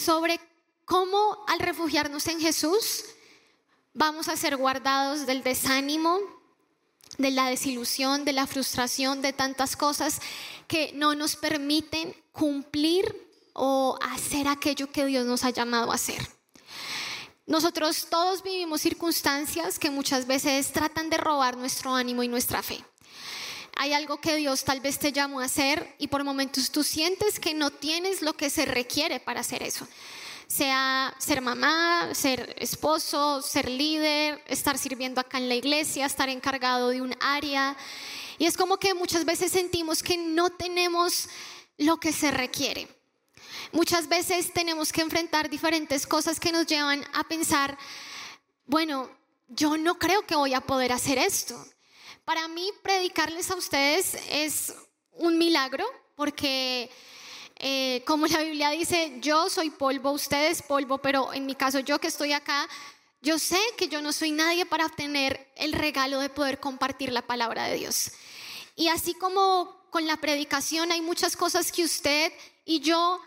sobre cómo al refugiarnos en Jesús vamos a ser guardados del desánimo, de la desilusión, de la frustración, de tantas cosas que no nos permiten cumplir o hacer aquello que Dios nos ha llamado a hacer. Nosotros todos vivimos circunstancias que muchas veces tratan de robar nuestro ánimo y nuestra fe. Hay algo que Dios tal vez te llamó a hacer y por momentos tú sientes que no tienes lo que se requiere para hacer eso. Sea ser mamá, ser esposo, ser líder, estar sirviendo acá en la iglesia, estar encargado de un área. Y es como que muchas veces sentimos que no tenemos lo que se requiere. Muchas veces tenemos que enfrentar diferentes cosas que nos llevan a pensar, bueno, yo no creo que voy a poder hacer esto. Para mí, predicarles a ustedes es un milagro porque, eh, como la Biblia dice, yo soy polvo, ustedes polvo, pero en mi caso, yo que estoy acá, yo sé que yo no soy nadie para obtener el regalo de poder compartir la palabra de Dios. Y así como con la predicación hay muchas cosas que usted y yo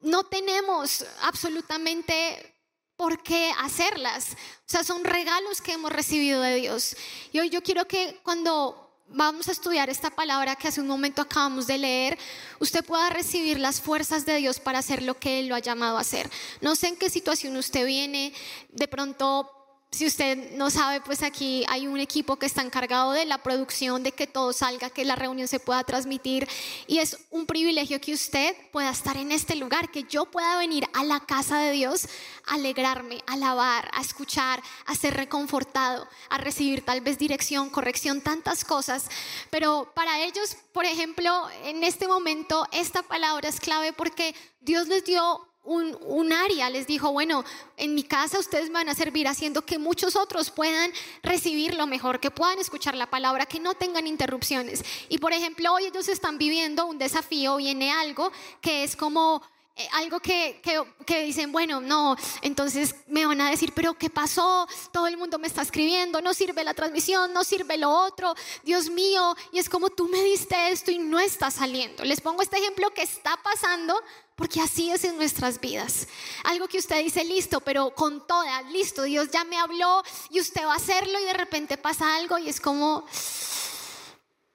no tenemos absolutamente por qué hacerlas. O sea, son regalos que hemos recibido de Dios. Y hoy yo quiero que cuando vamos a estudiar esta palabra que hace un momento acabamos de leer, usted pueda recibir las fuerzas de Dios para hacer lo que Él lo ha llamado a hacer. No sé en qué situación usted viene, de pronto si usted no sabe, pues aquí hay un equipo que está encargado de la producción, de que todo salga, que la reunión se pueda transmitir. Y es un privilegio que usted pueda estar en este lugar, que yo pueda venir a la casa de Dios, alegrarme, alabar, a escuchar, a ser reconfortado, a recibir tal vez dirección, corrección, tantas cosas. Pero para ellos, por ejemplo, en este momento, esta palabra es clave porque Dios les dio un, área, les dijo, bueno, en mi casa ustedes van a servir haciendo que muchos otros puedan recibir lo mejor, que puedan escuchar la palabra, que no tengan interrupciones. Y por ejemplo, hoy ellos están viviendo un desafío, viene algo que es como eh, algo que, que, dicen, bueno, no, entonces me van a decir, pero ¿qué pasó? Todo el mundo me está escribiendo, no sirve la transmisión, no sirve lo otro, Dios mío, y es como tú me diste esto y no está saliendo. Les pongo este ejemplo que está pasando porque así es en nuestras vidas. Algo que usted dice, listo, pero con toda, listo, Dios ya me habló y usted va a hacerlo y de repente pasa algo y es como,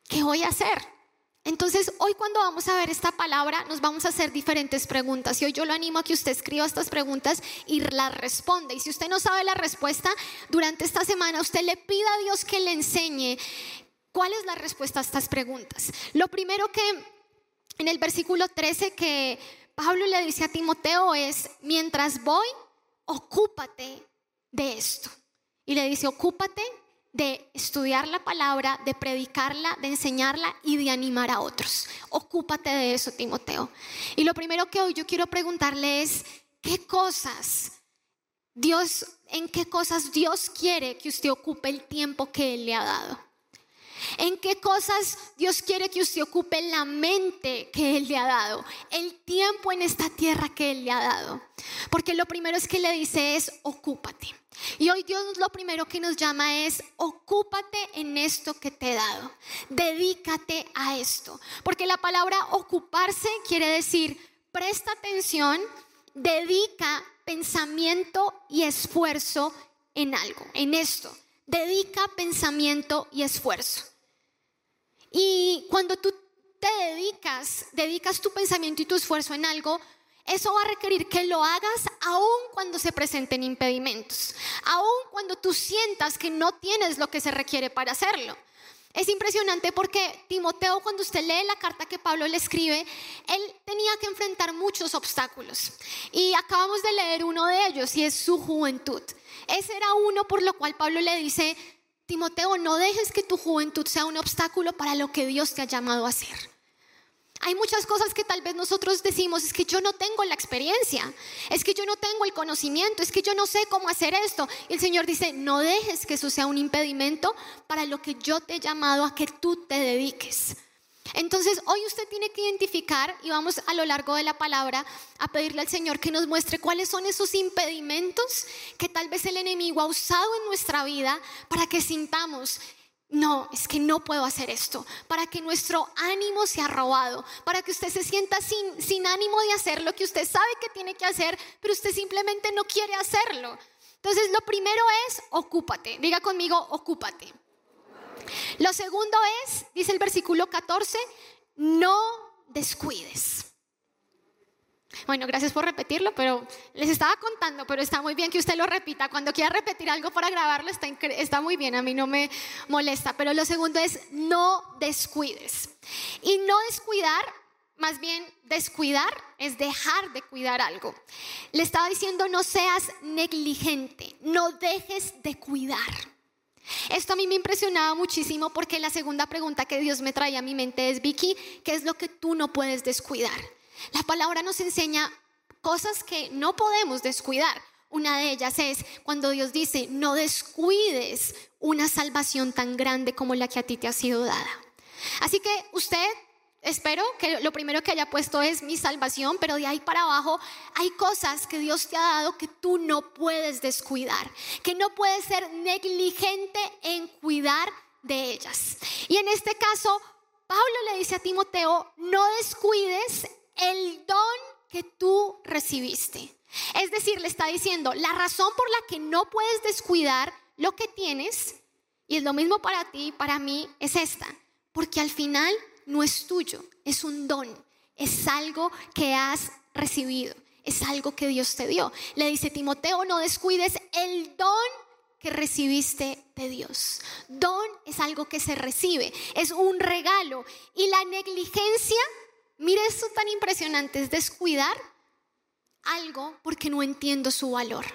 ¿qué voy a hacer? Entonces, hoy cuando vamos a ver esta palabra, nos vamos a hacer diferentes preguntas. Y hoy yo lo animo a que usted escriba estas preguntas y las responda. Y si usted no sabe la respuesta, durante esta semana usted le pida a Dios que le enseñe cuál es la respuesta a estas preguntas. Lo primero que en el versículo 13 que Pablo le dice a Timoteo es, mientras voy, ocúpate de esto. Y le dice, ocúpate de estudiar la palabra, de predicarla, de enseñarla y de animar a otros. Ocúpate de eso, Timoteo. Y lo primero que hoy yo quiero preguntarle es, ¿qué cosas Dios, en qué cosas Dios quiere que usted ocupe el tiempo que Él le ha dado? ¿En qué cosas Dios quiere que usted ocupe la mente que Él le ha dado? El tiempo en esta tierra que Él le ha dado. Porque lo primero es que le dice es, ocúpate. Y hoy Dios lo primero que nos llama es, ocúpate en esto que te he dado. Dedícate a esto. Porque la palabra ocuparse quiere decir, presta atención, dedica pensamiento y esfuerzo en algo, en esto. Dedica pensamiento y esfuerzo. Y cuando tú te dedicas, dedicas tu pensamiento y tu esfuerzo en algo, eso va a requerir que lo hagas aun cuando se presenten impedimentos, aun cuando tú sientas que no tienes lo que se requiere para hacerlo. Es impresionante porque Timoteo, cuando usted lee la carta que Pablo le escribe, él tenía que enfrentar muchos obstáculos. Y acabamos de leer uno de ellos y es su juventud. Ese era uno por lo cual Pablo le dice, Timoteo, no dejes que tu juventud sea un obstáculo para lo que Dios te ha llamado a hacer. Hay muchas cosas que tal vez nosotros decimos, es que yo no tengo la experiencia, es que yo no tengo el conocimiento, es que yo no sé cómo hacer esto. Y el Señor dice, no dejes que eso sea un impedimento para lo que yo te he llamado a que tú te dediques. Entonces, hoy usted tiene que identificar, y vamos a lo largo de la palabra a pedirle al Señor que nos muestre cuáles son esos impedimentos que tal vez el enemigo ha usado en nuestra vida para que sintamos no, es que no puedo hacer esto, para que nuestro ánimo sea robado, para que usted se sienta sin, sin ánimo de hacer lo que usted sabe que tiene que hacer, pero usted simplemente no quiere hacerlo. Entonces, lo primero es, ocúpate. Diga conmigo, ocúpate. Lo segundo es, dice el versículo 14, no descuides. Bueno, gracias por repetirlo, pero les estaba contando, pero está muy bien que usted lo repita. Cuando quiera repetir algo para grabarlo, está, está muy bien, a mí no me molesta. Pero lo segundo es, no descuides. Y no descuidar, más bien descuidar, es dejar de cuidar algo. Le estaba diciendo, no seas negligente, no dejes de cuidar. Esto a mí me impresionaba muchísimo porque la segunda pregunta que Dios me traía a mi mente es, Vicky, ¿qué es lo que tú no puedes descuidar? La palabra nos enseña cosas que no podemos descuidar. Una de ellas es cuando Dios dice, no descuides una salvación tan grande como la que a ti te ha sido dada. Así que usted, espero que lo primero que haya puesto es mi salvación, pero de ahí para abajo hay cosas que Dios te ha dado que tú no puedes descuidar, que no puedes ser negligente en cuidar de ellas. Y en este caso, Pablo le dice a Timoteo, no descuides el don que tú recibiste. Es decir, le está diciendo, la razón por la que no puedes descuidar lo que tienes, y es lo mismo para ti, para mí, es esta, porque al final no es tuyo, es un don, es algo que has recibido, es algo que Dios te dio. Le dice Timoteo, no descuides el don que recibiste de Dios. Don es algo que se recibe, es un regalo, y la negligencia Mire esto tan impresionante, es descuidar algo porque no entiendo su valor.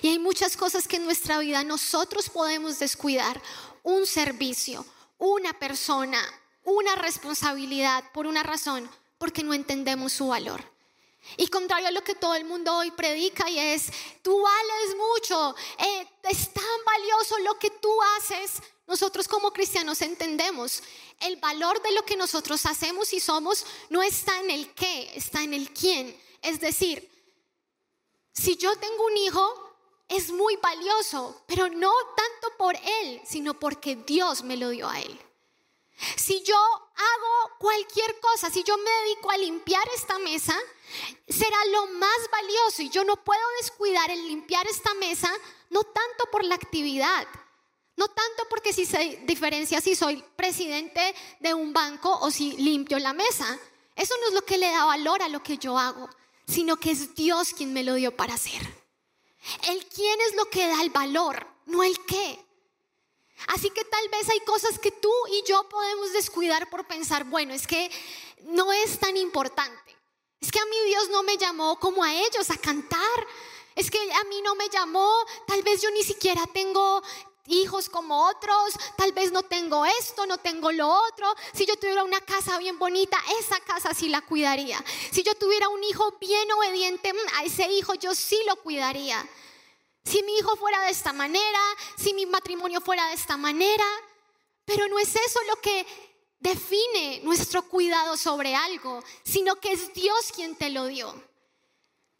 Y hay muchas cosas que en nuestra vida nosotros podemos descuidar. Un servicio, una persona, una responsabilidad por una razón, porque no entendemos su valor. Y contrario a lo que todo el mundo hoy predica y es, tú vales mucho, eh, es tan valioso lo que tú haces, nosotros como cristianos entendemos el valor de lo que nosotros hacemos y somos no está en el qué, está en el quién. Es decir, si yo tengo un hijo, es muy valioso, pero no tanto por él, sino porque Dios me lo dio a él. Si yo hago cualquier cosa, si yo me dedico a limpiar esta mesa, será lo más valioso y yo no puedo descuidar el limpiar esta mesa, no tanto por la actividad, no tanto porque si se diferencia si soy presidente de un banco o si limpio la mesa. Eso no es lo que le da valor a lo que yo hago, sino que es Dios quien me lo dio para hacer. El quién es lo que da el valor, no el qué. Así que tal vez hay cosas que tú y yo podemos descuidar por pensar, bueno, es que no es tan importante. Es que a mí Dios no me llamó como a ellos a cantar. Es que a mí no me llamó, tal vez yo ni siquiera tengo hijos como otros, tal vez no tengo esto, no tengo lo otro. Si yo tuviera una casa bien bonita, esa casa sí la cuidaría. Si yo tuviera un hijo bien obediente, mm, a ese hijo yo sí lo cuidaría. Si mi hijo fuera de esta manera, si mi matrimonio fuera de esta manera, pero no es eso lo que define nuestro cuidado sobre algo, sino que es Dios quien te lo dio.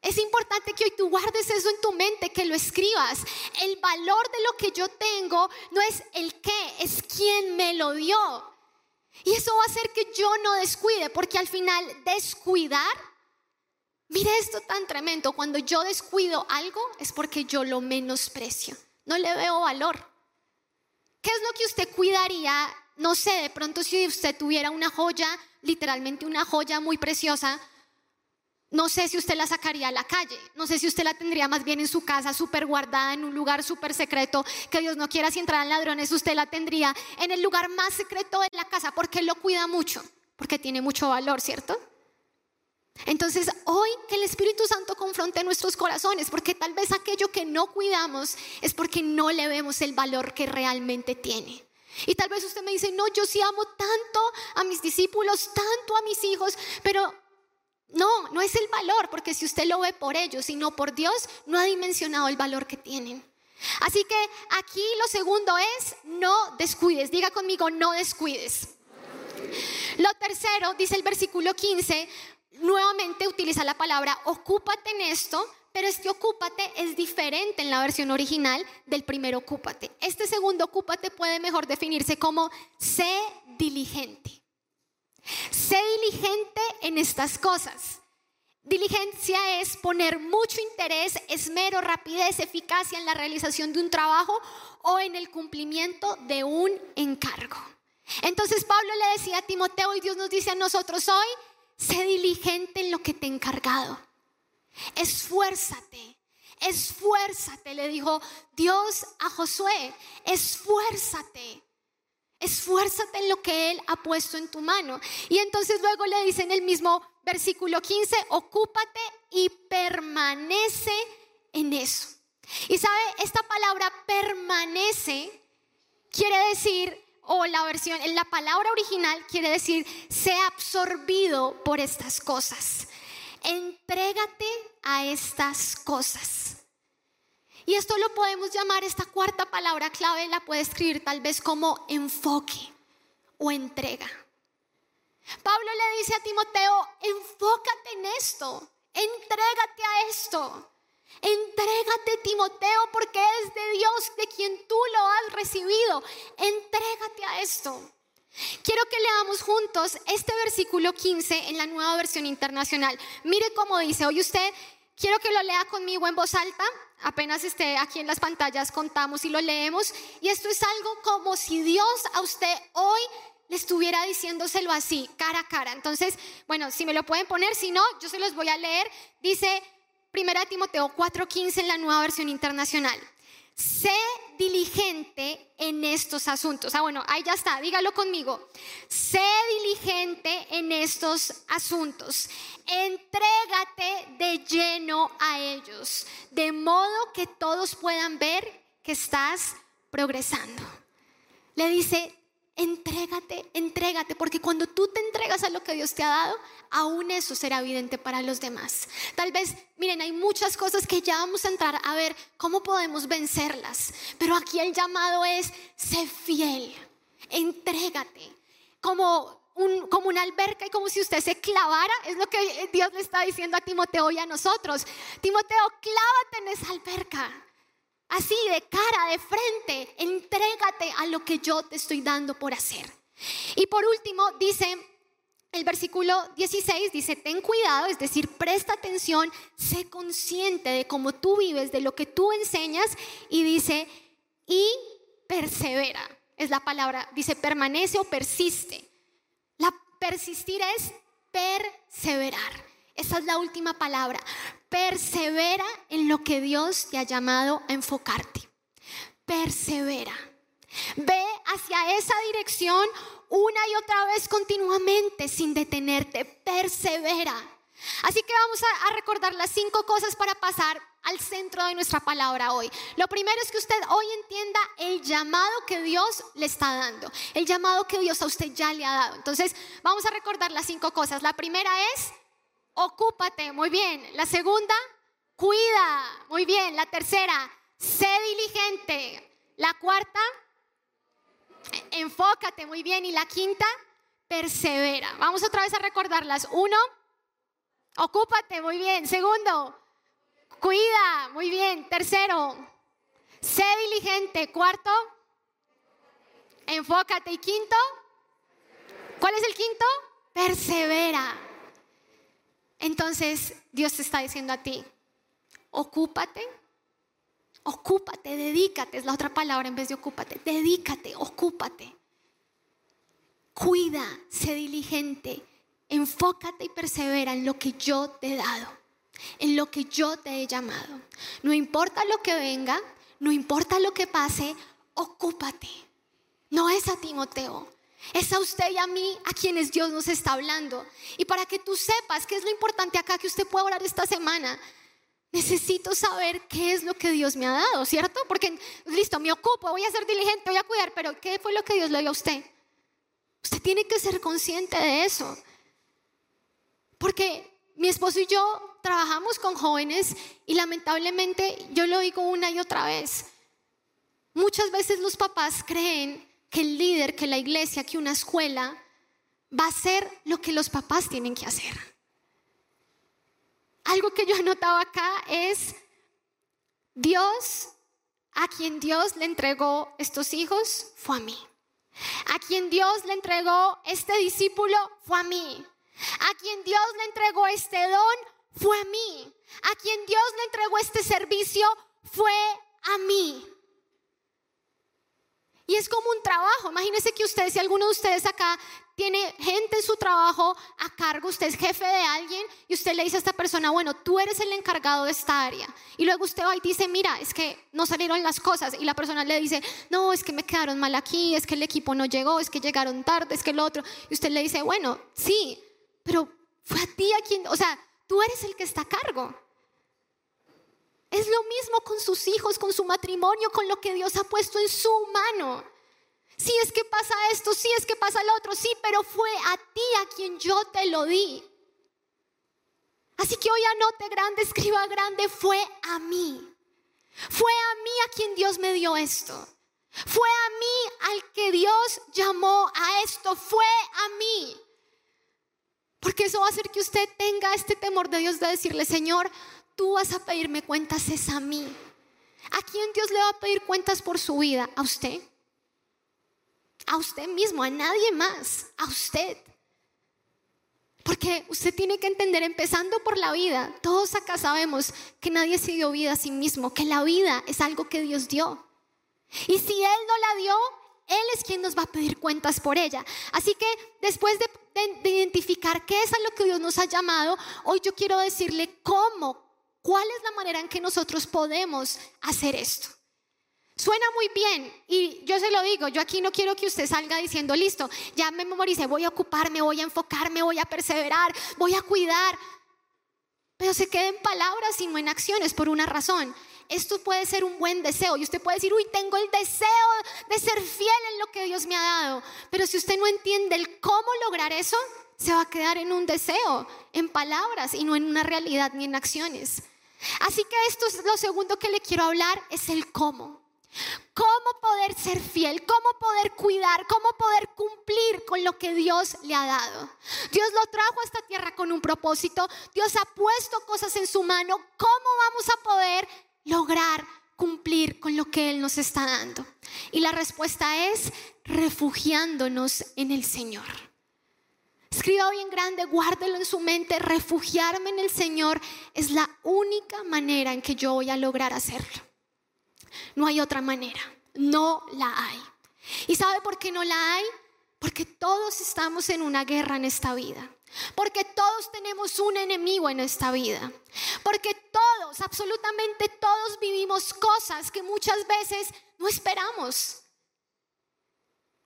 Es importante que hoy tú guardes eso en tu mente, que lo escribas. El valor de lo que yo tengo no es el qué, es quién me lo dio. Y eso va a hacer que yo no descuide, porque al final descuidar, mire esto tan tremendo, cuando yo descuido algo es porque yo lo menosprecio, no le veo valor. ¿Qué es lo que usted cuidaría? No sé, de pronto si usted tuviera una joya, literalmente una joya muy preciosa, no sé si usted la sacaría a la calle, no sé si usted la tendría más bien en su casa, súper guardada, en un lugar súper secreto, que Dios no quiera si entraran ladrones, usted la tendría en el lugar más secreto de la casa, porque lo cuida mucho, porque tiene mucho valor, ¿cierto? Entonces, hoy que el Espíritu Santo confronte nuestros corazones, porque tal vez aquello que no cuidamos es porque no le vemos el valor que realmente tiene. Y tal vez usted me dice, no, yo sí amo tanto a mis discípulos, tanto a mis hijos, pero no, no es el valor, porque si usted lo ve por ellos, sino por Dios, no ha dimensionado el valor que tienen. Así que aquí lo segundo es, no descuides. Diga conmigo, no descuides. Lo tercero, dice el versículo 15, nuevamente utiliza la palabra, ocúpate en esto, pero este ocúpate es diferente en la versión original del primer ocúpate. Este segundo ocúpate puede mejor definirse como sé diligente. Sé diligente en estas cosas. Diligencia es poner mucho interés, esmero, rapidez, eficacia en la realización de un trabajo o en el cumplimiento de un encargo. Entonces Pablo le decía a Timoteo y Dios nos dice a nosotros hoy, sé diligente en lo que te he encargado. Esfuérzate, esfuérzate, le dijo Dios a Josué, esfuérzate. Esfuérzate en lo que Él ha puesto en tu mano. Y entonces luego le dice en el mismo versículo 15, ocúpate y permanece en eso. Y sabe, esta palabra permanece quiere decir, o la versión, en la palabra original quiere decir, sea absorbido por estas cosas. Entrégate a estas cosas. Y esto lo podemos llamar, esta cuarta palabra clave la puede escribir tal vez como enfoque o entrega. Pablo le dice a Timoteo, enfócate en esto, entrégate a esto. Entrégate, Timoteo, porque es de Dios de quien tú lo has recibido. Entrégate a esto. Quiero que leamos juntos este versículo 15 en la nueva versión internacional. Mire cómo dice, hoy usted, quiero que lo lea conmigo en voz alta, apenas esté aquí en las pantallas, contamos y lo leemos. Y esto es algo como si Dios a usted hoy le estuviera diciéndoselo así, cara a cara. Entonces, bueno, si me lo pueden poner, si no, yo se los voy a leer. Dice 1 Timoteo 4:15 en la nueva versión internacional. Sé diligente en estos asuntos. Ah, bueno, ahí ya está, dígalo conmigo. Sé diligente en estos asuntos. Entrégate de lleno a ellos, de modo que todos puedan ver que estás progresando. Le dice, entrégate, entrégate, porque cuando tú te entregas a lo que Dios te ha dado, aún eso será evidente para los demás. Tal vez, miren, hay muchas cosas que ya vamos a entrar a ver cómo podemos vencerlas, pero aquí el llamado es, sé fiel, entrégate, como un, como una alberca y como si usted se clavara, es lo que Dios le está diciendo a Timoteo y a nosotros. Timoteo, clávate en esa alberca. Así de cara, de frente, entrégate a lo que yo te estoy dando por hacer. Y por último, dice el versículo 16, dice, ten cuidado, es decir, presta atención, sé consciente de cómo tú vives, de lo que tú enseñas, y dice, y persevera, es la palabra, dice, permanece o persiste. La persistir es perseverar. Esa es la última palabra. Persevera en lo que Dios te ha llamado a enfocarte. Persevera. Ve hacia esa dirección una y otra vez continuamente sin detenerte. Persevera. Así que vamos a, recordar las cinco cosas para pasar al centro de nuestra palabra hoy. Lo primero es que usted hoy entienda el llamado que Dios le está dando, el llamado que Dios a usted ya le ha dado. Entonces, vamos a recordar las cinco cosas. La primera es ocúpate, muy bien. La segunda, cuida, muy bien. La tercera, sé diligente. La cuarta, enfócate, muy bien. Y la quinta, persevera. Vamos otra vez a recordarlas. Uno, ocúpate, muy bien. Segundo, cuida, muy bien. Tercero, sé diligente. Cuarto, enfócate. Y quinto, ¿cuál es el quinto? Persevera. Entonces Dios te está diciendo a ti, ocúpate, ocúpate, dedícate, es la otra palabra en vez de ocúpate, dedícate, ocúpate. Cuida, sé diligente, enfócate y persevera en lo que yo te he dado, en lo que yo te he llamado. No importa lo que venga, no importa lo que pase, ocúpate. No es a Timoteo, es a usted y a mí a quienes Dios nos está hablando. Y para que tú sepas qué es lo importante acá que usted pueda orar esta semana, necesito saber qué es lo que Dios me ha dado, ¿cierto? Porque, listo, me ocupo, voy a ser diligente, voy a cuidar, pero ¿qué fue lo que Dios le dio a usted? Usted tiene que ser consciente de eso. Porque mi esposo y yo trabajamos con jóvenes y lamentablemente yo lo digo una y otra vez. Muchas veces los papás creen que el líder, que la iglesia, que una escuela va a hacer lo que los papás tienen que hacer. algo que yo anotaba acá es Dios, a quien Dios le entregó estos hijos, fue a mí. A quien Dios le entregó este discípulo, fue a mí. A quien Dios le entregó este don, fue a mí. A quien Dios le entregó este servicio, fue a mí. Y es como un trabajo. Imagínense que usted, si alguno de ustedes acá tiene gente en su trabajo a cargo, usted es jefe de alguien y usted le dice a esta persona, bueno, tú eres el encargado de esta área. Y luego usted va y dice, mira, es que no salieron las cosas. Y la persona le dice, no, es que me quedaron mal aquí, es que el equipo no llegó, es que llegaron tarde, es que el otro. Y usted le dice, bueno, sí, pero fue a ti a quien, o sea, tú eres el que está a cargo. Es lo mismo con sus hijos, con su matrimonio, con lo que Dios ha puesto en su mano. Si es que pasa esto, si es que pasa lo otro, sí, pero fue a ti a quien yo te lo di. Así que hoy anote grande, escriba grande, fue a mí. Fue a mí a quien Dios me dio esto. Fue a mí al que Dios llamó a esto. Fue a mí. Porque eso va a hacer que usted tenga este temor de Dios de decirle, Señor, tú vas a pedirme cuentas es a mí. ¿A quién Dios le va a pedir cuentas por su vida? ¿A usted? A usted mismo, a nadie más, a usted. Porque usted tiene que entender, empezando por la vida, todos acá sabemos que nadie se dio vida a sí mismo, que la vida es algo que Dios dio. Y si Él no la dio, Él es quien nos va a pedir cuentas por ella. Así que después de, de identificar qué es a lo que Dios nos ha llamado, hoy yo quiero decirle cómo, ¿Cuál es la manera en que nosotros podemos hacer esto? Suena muy bien y yo se lo digo, yo aquí no quiero que usted salga diciendo, listo, ya me memorice, voy a ocuparme, voy a enfocarme, voy a perseverar, voy a cuidar, pero se quede en palabras y no en acciones por una razón. Esto puede ser un buen deseo y usted puede decir, uy, tengo el deseo de ser fiel en lo que Dios me ha dado, pero si usted no entiende el cómo lograr eso, se va a quedar en un deseo, en palabras y no en una realidad ni en acciones. Así que esto es lo segundo que le quiero hablar, es el cómo. Cómo poder ser fiel, cómo poder cuidar, cómo poder cumplir con lo que Dios le ha dado. Dios lo trajo a esta tierra con un propósito, Dios ha puesto cosas en su mano. ¿Cómo vamos a poder lograr cumplir con lo que Él nos está dando? Y la respuesta es refugiándonos en el Señor. Escriba bien grande, guárdelo en su mente, refugiarme en el Señor es la única manera en que yo voy a lograr hacerlo. No hay otra manera, no la hay. ¿Y sabe por qué no la hay? Porque todos estamos en una guerra en esta vida. Porque todos tenemos un enemigo en esta vida. Porque todos, absolutamente todos vivimos cosas que muchas veces no esperamos.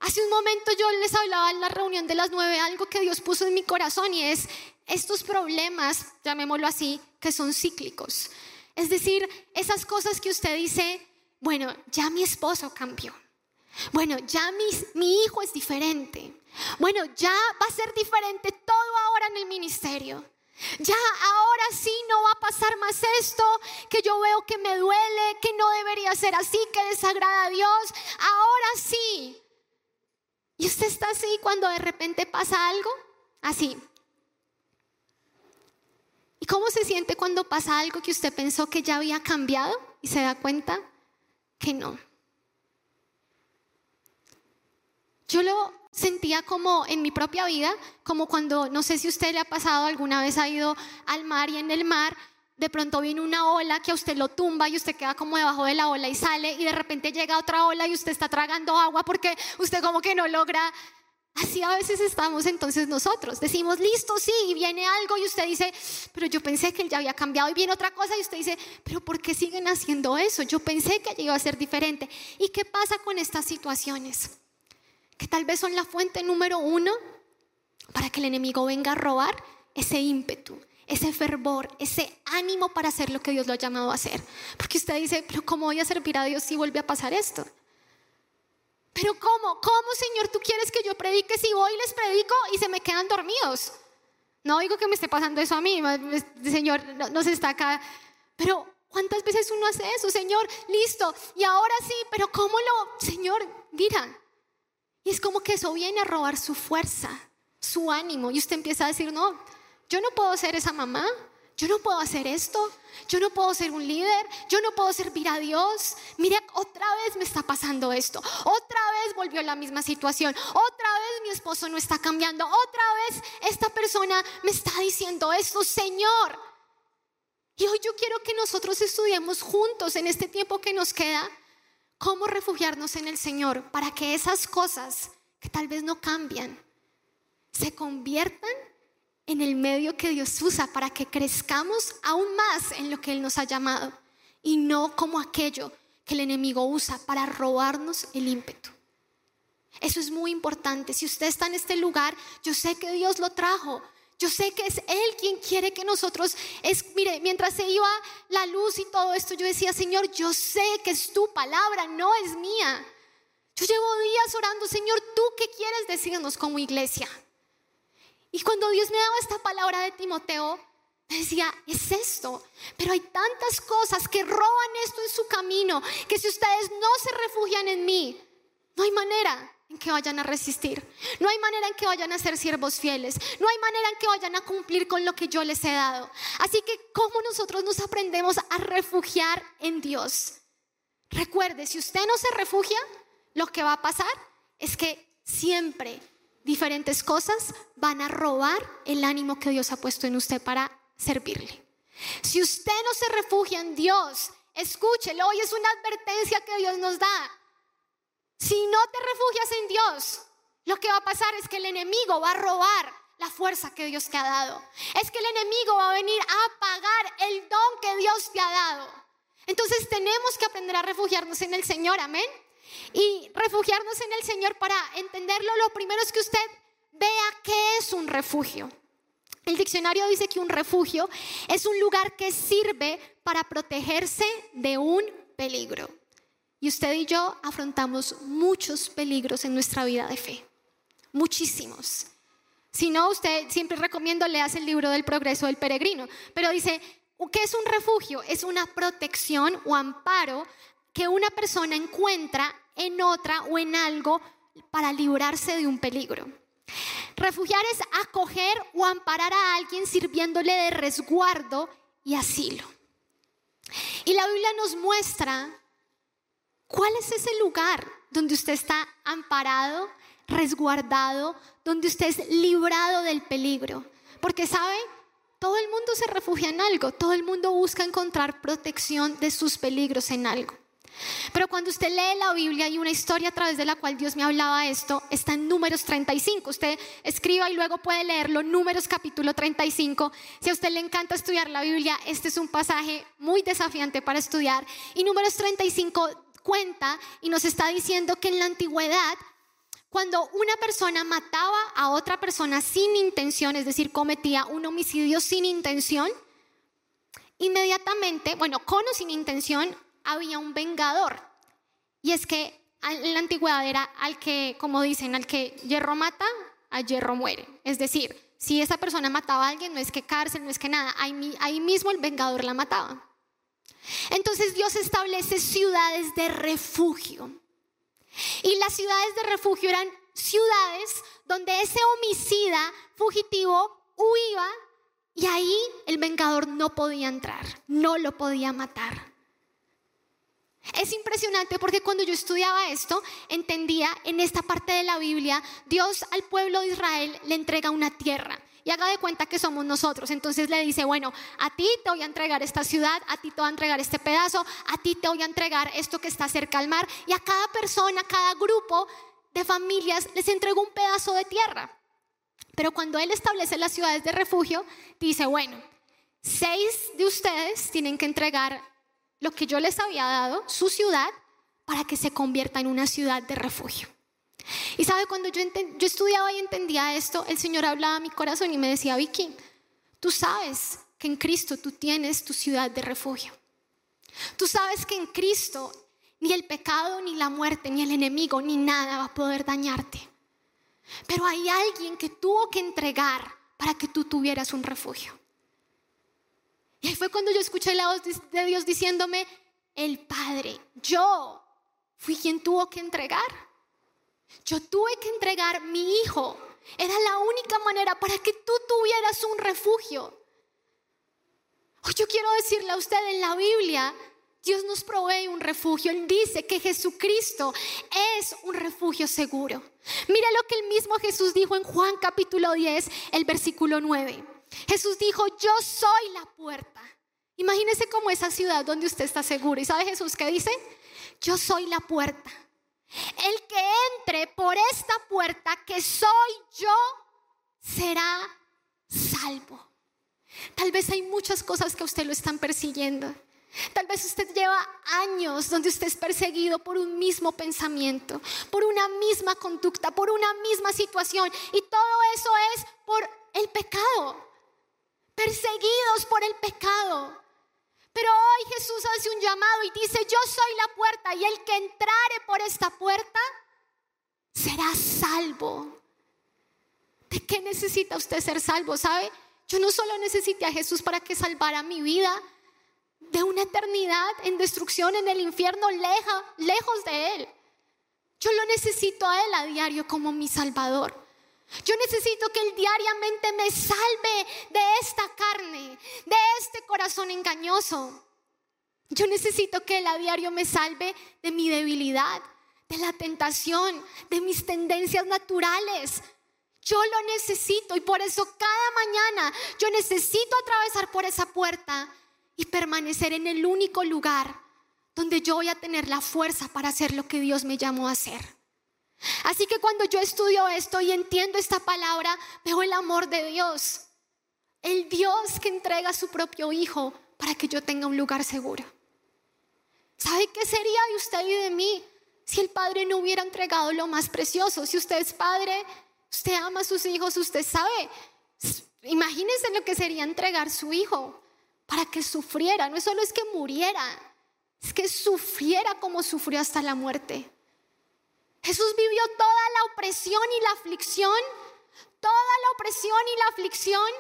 Hace un momento yo les hablaba en la reunión de las nueve algo que Dios puso en mi corazón y es estos problemas, llamémoslo así, que son cíclicos. Es decir, esas cosas que usted dice, bueno, ya mi esposo cambió. Bueno, ya mi, mi hijo es diferente. Bueno, ya va a ser diferente todo ahora en el ministerio. Ya ahora sí no va a pasar más esto, que yo veo que me duele, que no debería ser así, que desagrada a Dios. Ahora sí. Y usted está así cuando de repente pasa algo, así. ¿Y cómo se siente cuando pasa algo que usted pensó que ya había cambiado y se da cuenta que no? Yo lo sentía como en mi propia vida, como cuando, no sé si usted le ha pasado, alguna vez ha ido al mar y en el mar de pronto viene una ola que a usted lo tumba y usted queda como debajo de la ola y sale y de repente llega otra ola y usted está tragando agua porque usted como que no logra. Así a veces estamos entonces nosotros. Decimos, listo, sí, y viene algo y usted dice, pero yo pensé que él ya había cambiado y viene otra cosa y usted dice, pero ¿por qué siguen haciendo eso? Yo pensé que iba a ser diferente. ¿Y qué pasa con estas situaciones? Que tal vez son la fuente número uno para que el enemigo venga a robar ese ímpetu, ese fervor, ese ánimo para hacer lo que Dios lo ha llamado a hacer. Porque usted dice, pero ¿cómo voy a servir a Dios si vuelve a pasar esto? Pero ¿cómo? ¿Cómo, Señor, tú quieres que yo predique si voy y les predico y se me quedan dormidos? No digo que me esté pasando eso a mí, Señor, no, se está acá. Pero ¿cuántas veces uno hace eso? Señor, listo, y ahora sí, pero ¿cómo lo, Señor, mira? Y es como que eso viene a robar su fuerza, su ánimo, y usted empieza a decir, no, yo no puedo ser esa mamá, Yo no puedo hacer esto. Yo no puedo ser un líder. Yo no puedo servir a Dios. Mire, otra vez me está pasando esto. Otra vez volvió la misma situación. Otra vez mi esposo no está cambiando. Otra vez esta persona me está diciendo esto, Señor. Y hoy yo quiero que nosotros estudiemos juntos en este tiempo que nos queda cómo refugiarnos en el Señor para que esas cosas que tal vez no cambian se conviertan en el medio que Dios usa para que crezcamos aún más en lo que Él nos ha llamado y no como aquello que el enemigo usa para robarnos el ímpetu. Eso es muy importante. Si usted está en este lugar, yo sé que Dios lo trajo. Yo sé que es Él quien quiere que nosotros, es, mire, mientras se iba la luz y todo esto, yo decía, Señor, yo sé que es tu palabra, no es mía. Yo llevo días orando, Señor, ¿tú qué quieres decirnos como iglesia? Y cuando Dios me daba esta palabra de Timoteo, me decía, es esto. Pero hay tantas cosas que roban esto en su camino, que si ustedes no se refugian en mí, no hay manera en que vayan a resistir. No hay manera en que vayan a ser siervos fieles. No hay manera en que vayan a cumplir con lo que yo les he dado. Así que, ¿cómo nosotros nos aprendemos a refugiar en Dios? Recuerde, si usted no se refugia, lo que va a pasar es que siempre diferentes cosas van a robar el ánimo que Dios ha puesto en usted para servirle. Si usted no se refugia en Dios, escúchelo, hoy es una advertencia que Dios nos da. Si no te refugias en Dios, lo que va a pasar es que el enemigo va a robar la fuerza que Dios te ha dado. Es que el enemigo va a venir a apagar el don que Dios te ha dado. Entonces tenemos que aprender a refugiarnos en el Señor, amén. Y refugiarnos en el Señor para entenderlo, lo primero es que usted vea qué es un refugio. El diccionario dice que un refugio es un lugar que sirve para protegerse de un peligro. Y usted y yo afrontamos muchos peligros en nuestra vida de fe. Muchísimos. Si no, usted siempre recomiendo leas el libro del progreso del peregrino. Pero dice, ¿qué es un refugio? Es una protección o amparo que una persona encuentra en otra o en algo para librarse de un peligro. Refugiar es acoger o amparar a alguien sirviéndole de resguardo y asilo. Y la Biblia nos muestra cuál es ese lugar donde usted está amparado, resguardado, donde usted es librado del peligro. Porque sabe, todo el mundo se refugia en algo, todo el mundo busca encontrar protección de sus peligros en algo. Pero cuando usted lee la Biblia y una historia a través de la cual Dios me hablaba esto, está en números 35. Usted escriba y luego puede leerlo, números capítulo 35. Si a usted le encanta estudiar la Biblia, este es un pasaje muy desafiante para estudiar. Y números 35 cuenta y nos está diciendo que en la antigüedad, cuando una persona mataba a otra persona sin intención, es decir, cometía un homicidio sin intención, inmediatamente, bueno, con o sin intención, había un vengador. Y es que en la antigüedad era al que, como dicen, al que hierro mata, a hierro muere. Es decir, si esa persona mataba a alguien, no es que cárcel, no es que nada, ahí, ahí mismo el vengador la mataba. Entonces Dios establece ciudades de refugio. Y las ciudades de refugio eran ciudades donde ese homicida fugitivo huía y ahí el vengador no podía entrar, no lo podía matar. Es impresionante porque cuando yo estudiaba esto, entendía en esta parte de la Biblia, Dios al pueblo de Israel le entrega una tierra. Y haga de cuenta que somos nosotros. Entonces le dice, bueno, a ti te voy a entregar esta ciudad, a ti te voy a entregar este pedazo, a ti te voy a entregar esto que está cerca al mar. Y a cada persona, a cada grupo de familias les entregó un pedazo de tierra. Pero cuando Él establece las ciudades de refugio, dice, bueno, seis de ustedes tienen que entregar lo que yo les había dado, su ciudad, para que se convierta en una ciudad de refugio. Y sabe, cuando yo, yo estudiaba y entendía esto, el Señor hablaba a mi corazón y me decía, Vicky, tú sabes que en Cristo tú tienes tu ciudad de refugio. Tú sabes que en Cristo ni el pecado, ni la muerte, ni el enemigo, ni nada va a poder dañarte. Pero hay alguien que tuvo que entregar para que tú tuvieras un refugio. Y ahí fue cuando yo escuché la voz de Dios diciéndome, el Padre, yo fui quien tuvo que entregar. Yo tuve que entregar mi hijo. Era la única manera para que tú tuvieras un refugio. Hoy yo quiero decirle a usted en la Biblia, Dios nos provee un refugio. Él dice que Jesucristo es un refugio seguro. Mira lo que el mismo Jesús dijo en Juan capítulo 10, el versículo 9. Jesús dijo, yo soy la puerta. Imagínese como esa ciudad donde usted está seguro. ¿Y sabe Jesús qué dice? Yo soy la puerta. El que entre por esta puerta que soy yo será salvo. Tal vez hay muchas cosas que a usted lo están persiguiendo. Tal vez usted lleva años donde usted es perseguido por un mismo pensamiento, por una misma conducta, por una misma situación. Y todo eso es por el pecado. Perseguidos por el pecado. Pero hoy Jesús hace un llamado y dice, yo soy la puerta y el que entrare por esta puerta será salvo. ¿De qué necesita usted ser salvo? ¿Sabe? Yo no solo necesité a Jesús para que salvara mi vida de una eternidad en destrucción en el infierno, lejos de Él. Yo lo necesito a Él a diario como mi Salvador. Yo necesito que Él diariamente me salve de esta carne, de este corazón engañoso. Yo necesito que Él a diario me salve de mi debilidad, de la tentación, de mis tendencias naturales. Yo lo necesito y por eso cada mañana yo necesito atravesar por esa puerta y permanecer en el único lugar donde yo voy a tener la fuerza para hacer lo que Dios me llamó a hacer. Así que cuando yo estudio esto y entiendo esta palabra, veo el amor de Dios. El Dios que entrega a su propio Hijo para que yo tenga un lugar seguro. ¿Sabe qué sería de usted y de mí si el Padre no hubiera entregado lo más precioso? Si usted es Padre, usted ama a sus hijos, usted sabe. Imagínense lo que sería entregar su Hijo para que sufriera. No solo es que muriera, es que sufriera como sufrió hasta la muerte. Jesús vivió toda la opresión y la aflicción, toda la opresión y la aflicción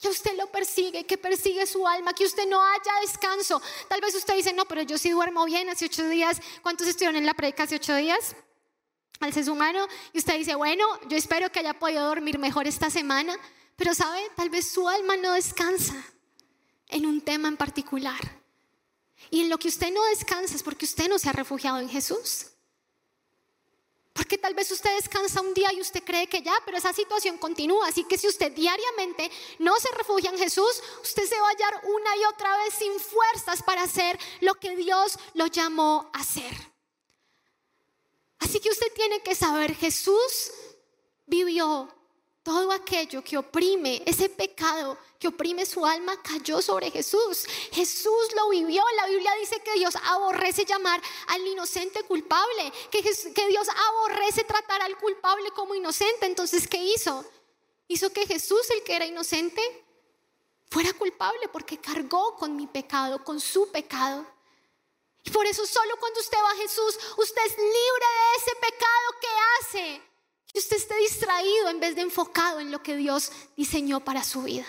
que usted lo persigue, que persigue su alma, que usted no haya descanso. Tal vez usted dice, no, pero yo sí duermo bien hace ocho días. ¿Cuántos estuvieron en la predica hace ocho días? Al ser humano. Y usted dice, bueno, yo espero que haya podido dormir mejor esta semana. Pero sabe, tal vez su alma no descansa en un tema en particular. Y en lo que usted no descansa es porque usted no se ha refugiado en Jesús. Porque tal vez usted descansa un día y usted cree que ya, pero esa situación continúa. Así que si usted diariamente no se refugia en Jesús, usted se va a hallar una y otra vez sin fuerzas para hacer lo que Dios lo llamó a hacer. Así que usted tiene que saber, Jesús vivió todo aquello que oprime, ese pecado que oprime su alma, cayó sobre Jesús. Jesús lo vivió. La Biblia dice que Dios aborrece llamar al inocente culpable, que, Dios aborrece tratar al culpable como inocente. Entonces, ¿qué hizo? Hizo que Jesús, el que era inocente, fuera culpable porque cargó con mi pecado, con su pecado. Y por eso solo cuando usted va a Jesús, usted es libre de ese pecado que hace que usted esté distraído en vez de enfocado en lo que Dios diseñó para su vida.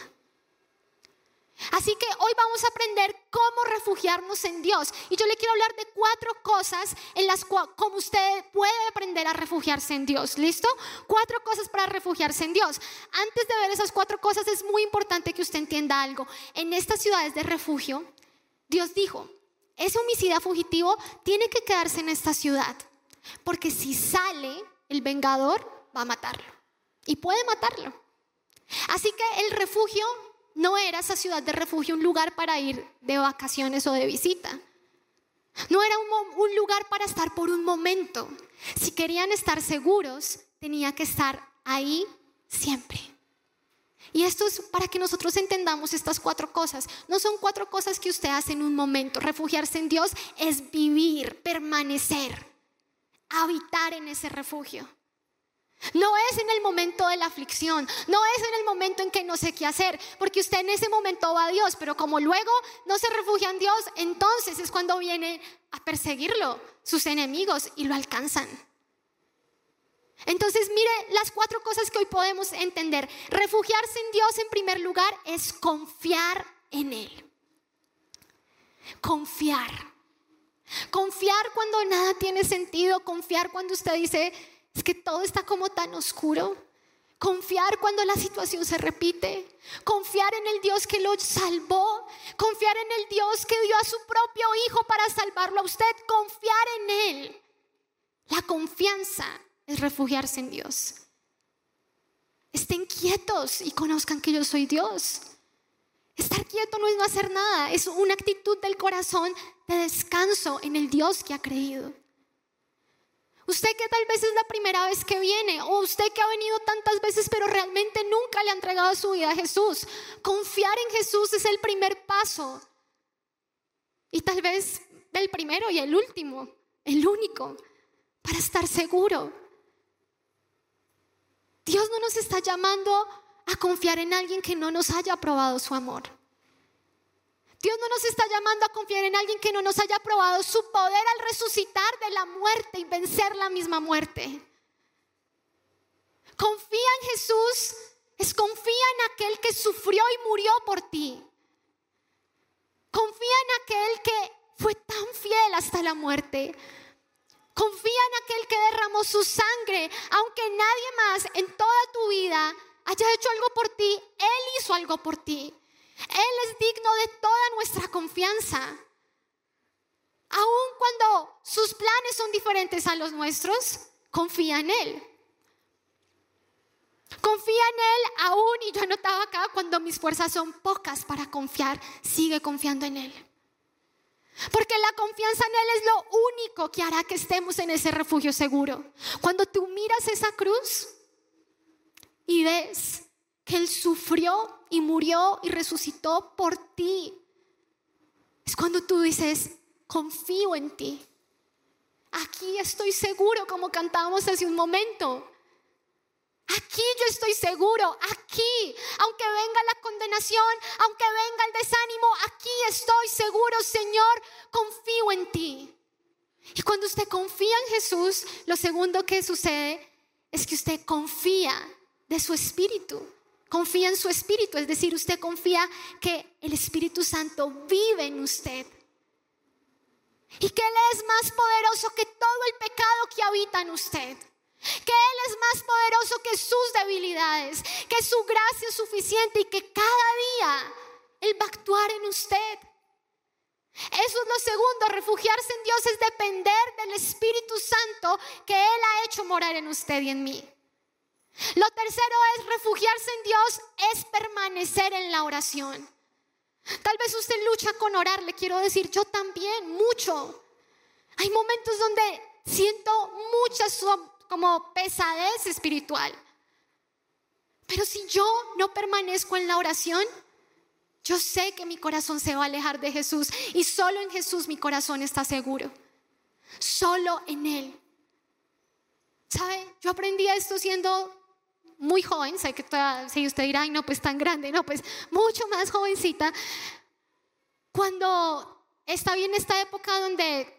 Así que hoy vamos a aprender cómo refugiarnos en Dios. Y yo le quiero hablar de cuatro cosas en las cuales como usted puede aprender a refugiarse en Dios. ¿Listo? Cuatro cosas para refugiarse en Dios. Antes de ver esas cuatro cosas es muy importante que usted entienda algo. En estas ciudades de refugio, Dios dijo, ese homicida fugitivo tiene que quedarse en esta ciudad. Porque si sale, el vengador va a matarlo. Y puede matarlo. Así que el refugio no era esa ciudad de refugio un lugar para ir de vacaciones o de visita. No era un, lugar para estar por un momento. Si querían estar seguros, tenía que estar ahí siempre. Y esto es para que nosotros entendamos estas cuatro cosas. No son cuatro cosas que usted hace en un momento. Refugiarse en Dios es vivir, permanecer habitar en ese refugio. No es en el momento de la aflicción, no es en el momento en que no sé qué hacer, porque usted en ese momento va a Dios, pero como luego no se refugia en Dios, entonces es cuando vienen a perseguirlo sus enemigos y lo alcanzan. Entonces mire las cuatro cosas que hoy podemos entender. Refugiarse en Dios en primer lugar es confiar en Él. Confiar. Confiar cuando nada tiene sentido, confiar cuando usted dice, es que todo está como tan oscuro. Confiar cuando la situación se repite. Confiar en el Dios que lo salvó. Confiar en el Dios que dio a su propio Hijo para salvarlo a usted. Confiar en Él. La confianza es refugiarse en Dios. Estén quietos y conozcan que yo soy Dios. Estar quieto no es no hacer nada, es una actitud del corazón de descanso en el Dios que ha creído. Usted que tal vez es la primera vez que viene, o usted que ha venido tantas veces pero realmente nunca le ha entregado su vida a Jesús. Confiar en Jesús es el primer paso. Y tal vez el primero y el último, el único, para estar seguro. Dios no nos está llamando a confiar en alguien que no nos haya probado su amor. Dios no nos está llamando a confiar en alguien que no nos haya probado su poder al resucitar de la muerte y vencer la misma muerte. Confía en Jesús, es confía en aquel que sufrió y murió por ti. Confía en aquel que fue tan fiel hasta la muerte. Confía en aquel que derramó su sangre, aunque nadie más en toda tu vida haya hecho algo por ti, Él hizo algo por ti. Él es digno de toda nuestra confianza. Aun cuando sus planes son diferentes a los nuestros, confía en Él. Confía en Él aún, y yo anotaba acá, cuando mis fuerzas son pocas para confiar, sigue confiando en Él. Porque la confianza en Él es lo único que hará que estemos en ese refugio seguro. Cuando tú miras esa cruz y ves que Él sufrió y murió y resucitó por ti. Es cuando tú dices, confío en ti. Aquí estoy seguro, como cantábamos hace un momento. Aquí yo estoy seguro, aquí, aunque venga la condenación, aunque venga el desánimo, aquí estoy seguro, Señor, confío en ti. Y cuando usted confía en Jesús, lo segundo que sucede es que usted confía de su espíritu confía en su espíritu, es decir, usted confía que el Espíritu Santo vive en usted. Y que Él es más poderoso que todo el pecado que habita en usted. Que Él es más poderoso que sus debilidades. Que su gracia es suficiente y que cada día Él va a actuar en usted. Eso es lo segundo, refugiarse en Dios es depender del Espíritu Santo que Él ha hecho morar en usted y en mí. Lo tercero es refugiarse en Dios, es permanecer en la oración. Tal vez usted lucha con orar, le quiero decir, yo también, mucho. Hay momentos donde siento mucha como pesadez espiritual. Pero si yo no permanezco en la oración, yo sé que mi corazón se va a alejar de Jesús y solo en Jesús mi corazón está seguro. Solo en Él. ¿Sabe? Yo aprendí esto siendo muy joven, sé que si usted dirá, ay, no, pues tan grande, no, pues mucho más jovencita, cuando está bien esta época donde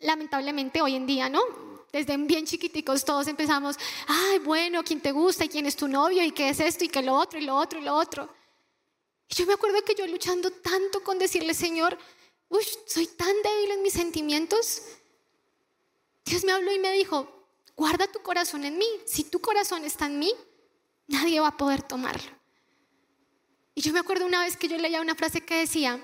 lamentablemente hoy en día, ¿no? Desde bien chiquiticos todos empezamos, ay, bueno, ¿quién te gusta y quién es tu novio y qué es esto y qué lo otro y lo otro y lo otro. Y yo me acuerdo que yo luchando tanto con decirle, Señor, uy, soy tan débil en mis sentimientos. Dios me habló y me dijo, guarda tu corazón en mí. Si tu corazón está en mí, nadie va a poder tomarlo. Y yo me acuerdo una vez que yo leía una frase que decía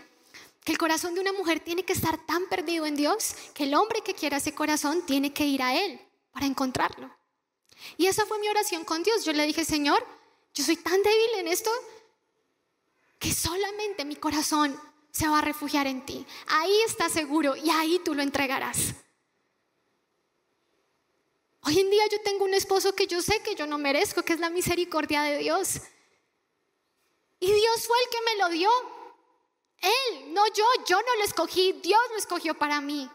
que el corazón de una mujer tiene que estar tan perdido en Dios que el hombre que quiera ese corazón tiene que ir a Él para encontrarlo. Y esa fue mi oración con Dios. Yo le dije, Señor, yo soy tan débil en esto que solamente mi corazón se va a refugiar en ti. Ahí está seguro y ahí tú lo entregarás. Hoy en día yo tengo un esposo que yo sé que yo no merezco, que es la misericordia de Dios. Y Dios fue el que me lo dio. Él, no yo, yo no lo escogí, Dios lo escogió para mí.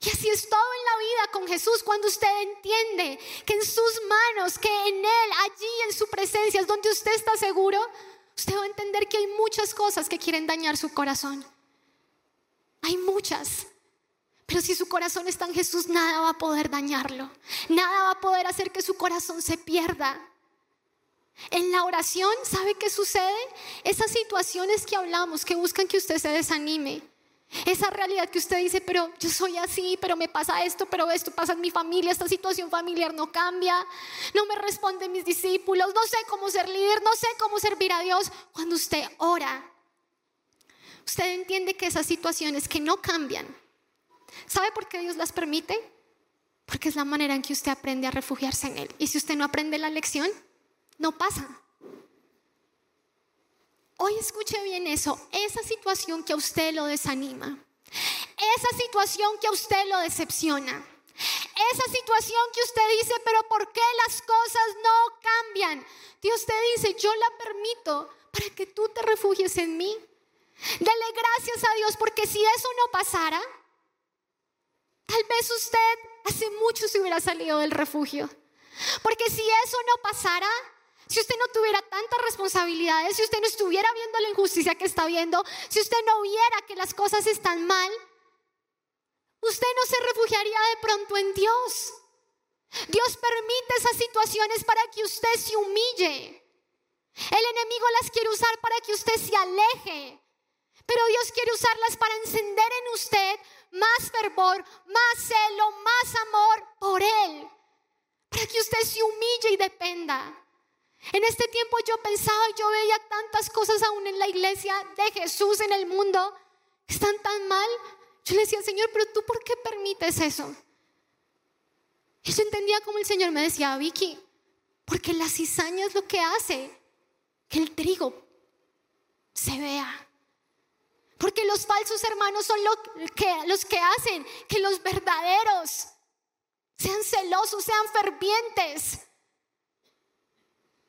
Y así es todo en la vida con Jesús, cuando usted entiende que en sus manos, que en Él, allí en su presencia es donde usted está seguro, usted va a entender que hay muchas cosas que quieren dañar su corazón. Hay muchas. Pero si su corazón está en Jesús, nada va a poder dañarlo. Nada va a poder hacer que su corazón se pierda. En la oración, ¿sabe qué sucede? Esas situaciones que hablamos, que buscan que usted se desanime, Esa realidad que usted dice, pero yo soy así, pero me pasa esto, pero esto pasa en mi familia, esta situación familiar no cambia, no me responden mis discípulos, no sé cómo ser líder, no sé cómo servir a Dios. Cuando usted ora, usted entiende que esas situaciones que no cambian, ¿sabe por qué Dios las permite? Porque es la manera en que usted aprende a refugiarse en Él. Y si usted no aprende la lección, no pasa. Hoy escuche bien eso, esa situación que a usted lo desanima, esa situación que a usted lo decepciona, esa situación que usted dice, pero ¿por qué las cosas no cambian? Dios te dice, yo la permito para que tú te refugies en mí. Dale gracias a Dios porque si eso no pasara, tal vez usted hace mucho se hubiera salido del refugio. Porque si eso no pasara, si usted no tuviera tantas responsabilidades, si usted no estuviera viendo la injusticia que está viendo, si usted no viera que las cosas están mal, usted no se refugiaría de pronto en Dios. Dios permite esas situaciones para que usted se humille. El enemigo las quiere usar para que usted se aleje. Pero Dios quiere usarlas para encender en usted más fervor, más celo, más amor por Él. Para que usted se humille y dependa. En este tiempo yo pensaba, yo veía tantas cosas aún en la iglesia de Jesús en el mundo, están tan mal. Yo le decía, Señor, pero tú por qué permites eso? Y yo entendía como el Señor me decía, Vicky, porque la cizaña es lo que hace que el trigo se vea. Porque los falsos hermanos son que, los que hacen que los verdaderos sean celosos, sean fervientes.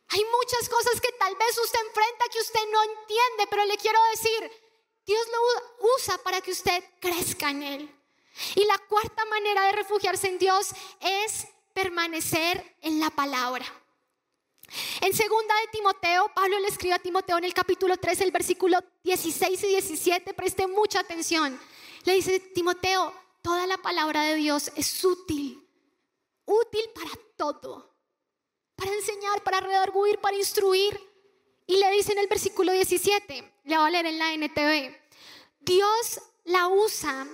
Hay muchas cosas que tal vez usted enfrenta que usted no entiende, pero le quiero decir, Dios lo usa para que usted crezca en Él. Y la cuarta manera de refugiarse en Dios es permanecer en la palabra. En segunda de Timoteo, Pablo le escribe a Timoteo en el capítulo 3, el versículo 16 y 17, preste mucha atención. Le dice, Timoteo, toda la palabra de Dios es útil, útil para todo para enseñar, para redarguir, para instruir. Y le dice en el versículo 17, le voy a leer en la NTV, Dios la usa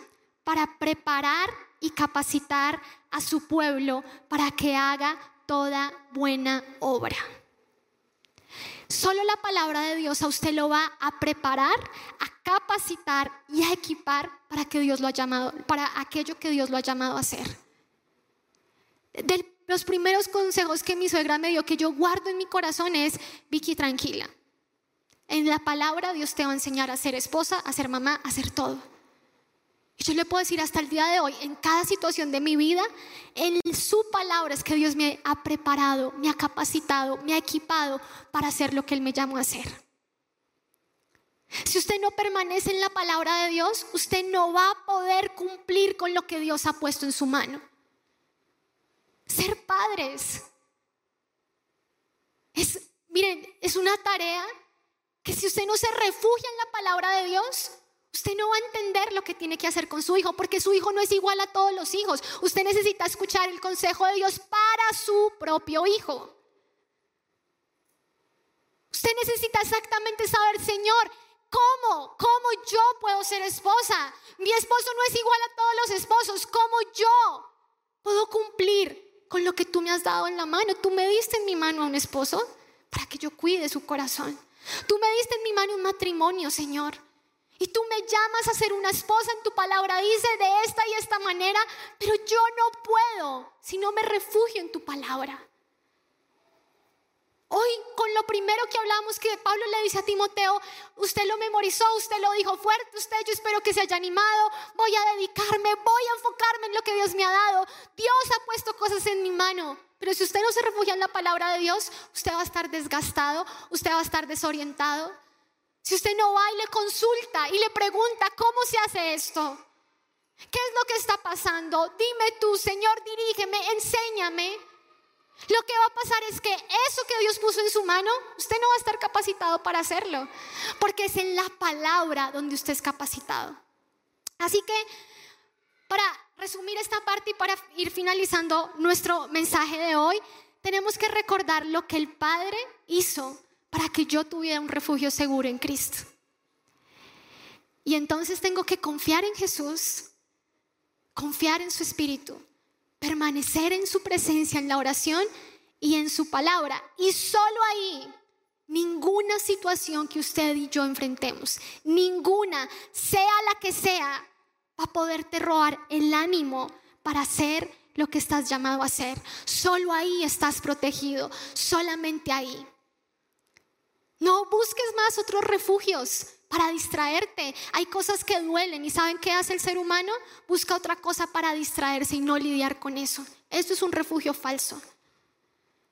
para preparar y capacitar a su pueblo para que haga toda buena obra. Solo la palabra de Dios a usted lo va a preparar, a capacitar y a equipar para que Dios lo ha llamado, para aquello que Dios lo ha llamado a hacer. Del los primeros consejos que mi suegra me dio que yo guardo en mi corazón es, Vicky, tranquila. En la palabra Dios te va a enseñar a ser esposa, a ser mamá, a ser todo. Y yo le puedo decir hasta el día de hoy, en cada situación de mi vida, en su palabra es que Dios me ha preparado, me ha capacitado, me ha equipado para hacer lo que Él me llamó a hacer. Si usted no permanece en la palabra de Dios, usted no va a poder cumplir con lo que Dios ha puesto en su mano ser padres. Es, miren, es una tarea que si usted no se refugia en la palabra de Dios, usted no va a entender lo que tiene que hacer con su hijo, porque su hijo no es igual a todos los hijos. Usted necesita escuchar el consejo de Dios para su propio hijo. Usted necesita exactamente saber, Señor, ¿cómo? ¿Cómo yo puedo ser esposa? Mi esposo no es igual a todos los esposos. ¿Cómo yo puedo cumplir con lo que tú me has dado en la mano. Tú me diste en mi mano a un esposo para que yo cuide su corazón. Tú me diste en mi mano un matrimonio, Señor. Y tú me llamas a ser una esposa en tu palabra. Dice de esta y esta manera, pero yo no puedo si no me refugio en tu palabra. Hoy con lo primero que hablamos que Pablo le dice a Timoteo, usted lo memorizó, usted lo dijo fuerte, usted yo espero que se haya animado, voy a dedicarme, voy a enfocarme en lo que Dios me ha dado. Dios ha puesto cosas en mi mano, pero si usted no se refugia en la palabra de Dios, usted va a estar desgastado, usted va a estar desorientado. Si usted no va y le consulta y le pregunta, ¿cómo se hace esto? ¿Qué es lo que está pasando? Dime tú, Señor, dirígeme, enséñame. Lo que va a pasar es que eso que Dios puso en su mano, usted no va a estar capacitado para hacerlo, porque es en la palabra donde usted es capacitado. Así que, para resumir esta parte y para ir finalizando nuestro mensaje de hoy, tenemos que recordar lo que el Padre hizo para que yo tuviera un refugio seguro en Cristo. Y entonces tengo que confiar en Jesús, confiar en su Espíritu, permanecer en su presencia, en la oración y en su palabra. Y solo ahí, ninguna situación que usted y yo enfrentemos, ninguna, sea la que sea, va a poderte robar el ánimo para hacer lo que estás llamado a hacer. Solo ahí estás protegido, solamente ahí. No busques más otros refugios para distraerte. Hay cosas que duelen y ¿saben qué hace el ser humano? Busca otra cosa para distraerse y no lidiar con eso. Eso es un refugio falso.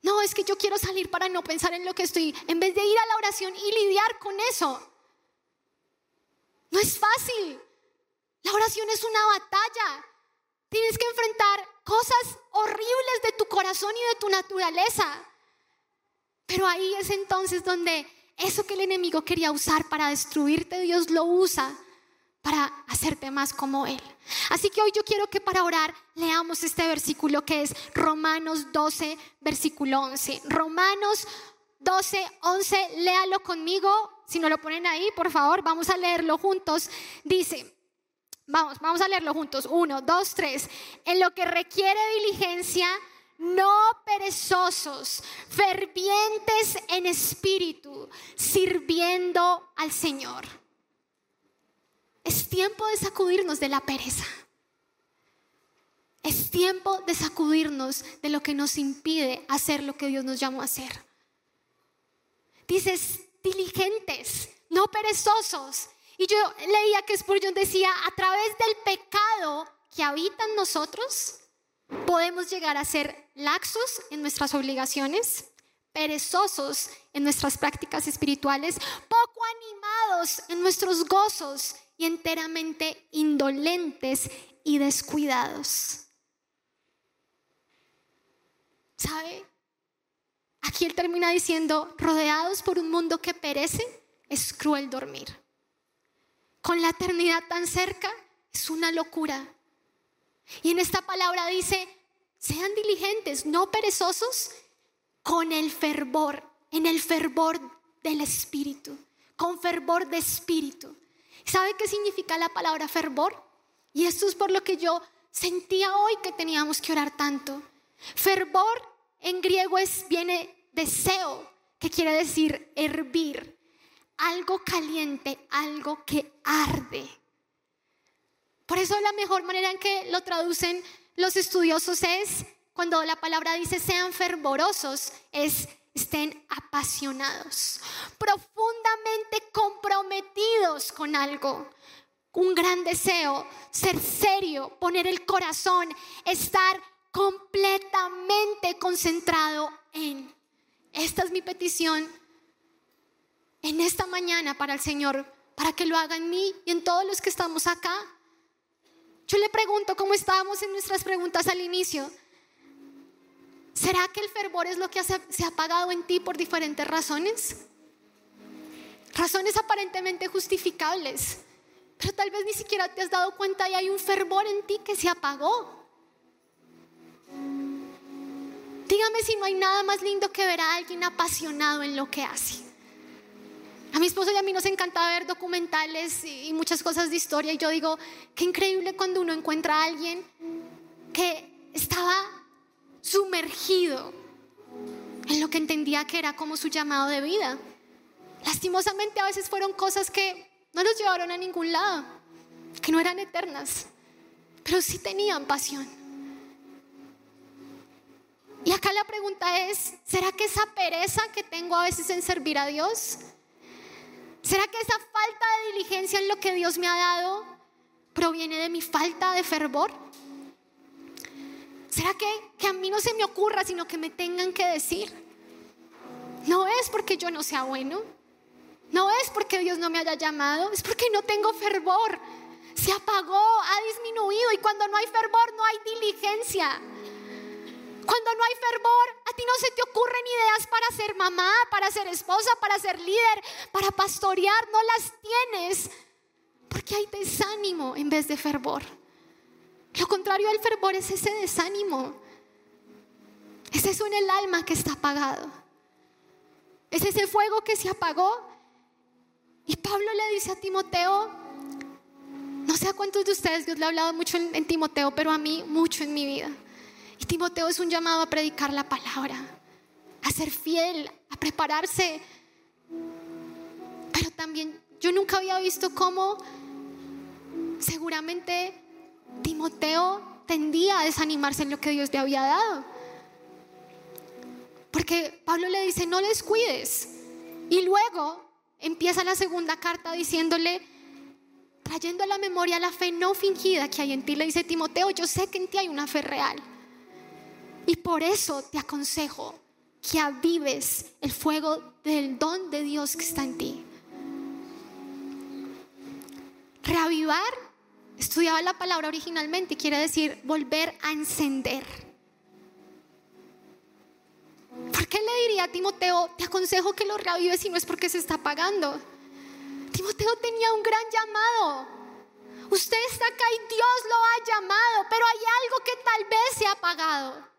No, es que yo quiero salir para no pensar en lo que estoy, en vez de ir a la oración y lidiar con eso. No es fácil. La oración es una batalla. Tienes que enfrentar cosas horribles de tu corazón y de tu naturaleza. Pero ahí es entonces donde eso que el enemigo quería usar para destruirte, Dios lo usa para hacerte más como Él. Así que hoy yo quiero que para orar leamos este versículo que es Romanos 12, versículo 11. Romanos 12, 11, léalo conmigo. Si no lo ponen ahí, por favor, vamos a leerlo juntos. Dice, vamos, vamos a leerlo juntos. Uno, dos, tres. En lo que requiere diligencia, no perezosos, fervientes en espíritu, sirviendo al Señor. Es tiempo de sacudirnos de la pereza. Es tiempo de sacudirnos de lo que nos impide hacer lo que Dios nos llamó a hacer. Dices, diligentes, no perezosos. Y yo leía que Spurgeon decía, a través del pecado que habita en nosotros, podemos llegar a ser laxos en nuestras obligaciones, perezosos en nuestras prácticas espirituales, poco animados en nuestros gozos y enteramente indolentes y descuidados. ¿Sabe? Aquí él termina diciendo, rodeados por un mundo que perece, es cruel dormir. Con la eternidad tan cerca, es una locura. Y en esta palabra dice, sean diligentes, no perezosos, con el fervor, en el fervor del Espíritu, con fervor de Espíritu. ¿Sabe qué significa la palabra fervor? Y esto es por lo que yo sentía hoy que teníamos que orar tanto. Fervor en griego es, viene deseo, que quiere decir hervir, algo caliente, algo que arde. Por eso la mejor manera en que lo traducen los estudiosos es, cuando la palabra dice sean fervorosos, es estén apasionados, profundamente comprometidos con algo. Un gran deseo, ser serio, poner el corazón, estar completamente concentrado en. Esta es mi petición en esta mañana para el Señor, para que lo haga en mí y en todos los que estamos acá. Yo le pregunto, cómo estábamos en nuestras preguntas al inicio, ¿será que el fervor es lo que se ha apagado en ti por diferentes razones? Razones aparentemente justificables, pero tal vez ni siquiera te has dado cuenta y hay un fervor en ti que se apagó. Dígame si no hay nada más lindo que ver a alguien apasionado en lo que hace. A mi esposo y a mí nos encanta ver documentales y muchas cosas de historia y yo digo, qué increíble cuando uno encuentra a alguien que estaba sumergido en lo que entendía que era como su llamado de vida. Lastimosamente a veces fueron cosas que no nos llevaron a ningún lado, que no eran eternas, pero sí tenían pasión. Y acá la pregunta es, ¿será que esa pereza que tengo a veces en servir a Dios ¿Será que esa falta de diligencia en lo que Dios me ha dado proviene de mi falta de fervor? ¿Será que, que a mí no se me ocurra, sino que me tengan que decir? No es porque yo no sea bueno, no es porque Dios no me haya llamado, es porque no tengo fervor. Se apagó, ha disminuido y cuando no hay fervor no hay diligencia. Cuando no hay fervor, a ti no se te ocurren ideas para ser mamá, para ser esposa, para ser líder, para pastorear, no las tienes. Porque hay desánimo en vez de fervor. Lo contrario del fervor es ese desánimo. Es eso en el alma que está apagado. Es ese fuego que se apagó. Y Pablo le dice a Timoteo, No sé a cuántos de ustedes Dios le ha hablado mucho en, Timoteo, pero a mí mucho en mi vida. Y Timoteo es un llamado a predicar la palabra, a ser fiel, a prepararse. Pero también yo nunca había visto cómo seguramente Timoteo tendía a desanimarse en lo que Dios le había dado. Porque Pablo le dice, no descuides. Y luego empieza la segunda carta diciéndole, trayendo a la memoria la fe no fingida que hay en ti, le dice Timoteo, yo sé que en ti hay una fe real. Y por eso te aconsejo que avives el fuego del don de Dios que está en ti. Reavivar, estudiaba la palabra originalmente quiere decir volver a encender. ¿Por qué le diría a Timoteo, te aconsejo que lo reavives si no es porque se está apagando? Timoteo tenía un gran llamado. Usted está acá y Dios lo ha llamado, pero hay algo que tal vez se ha apagado.